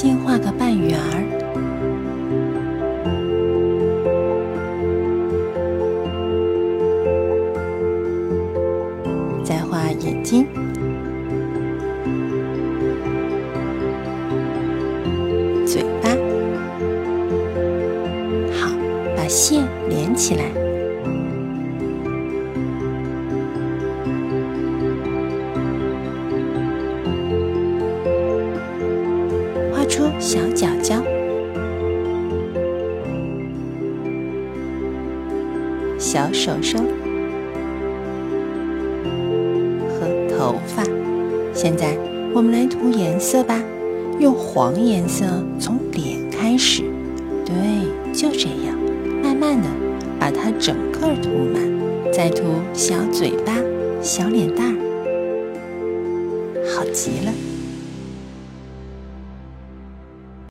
先画个半圆儿，再画眼睛。嘴巴，好，把线连起来，出小脚脚、小手手和头发。现在我们来涂颜色吧。用黄颜色从脸开始，对，就这样，慢慢的把它整个涂满，再涂小嘴巴、小脸蛋儿，好极了。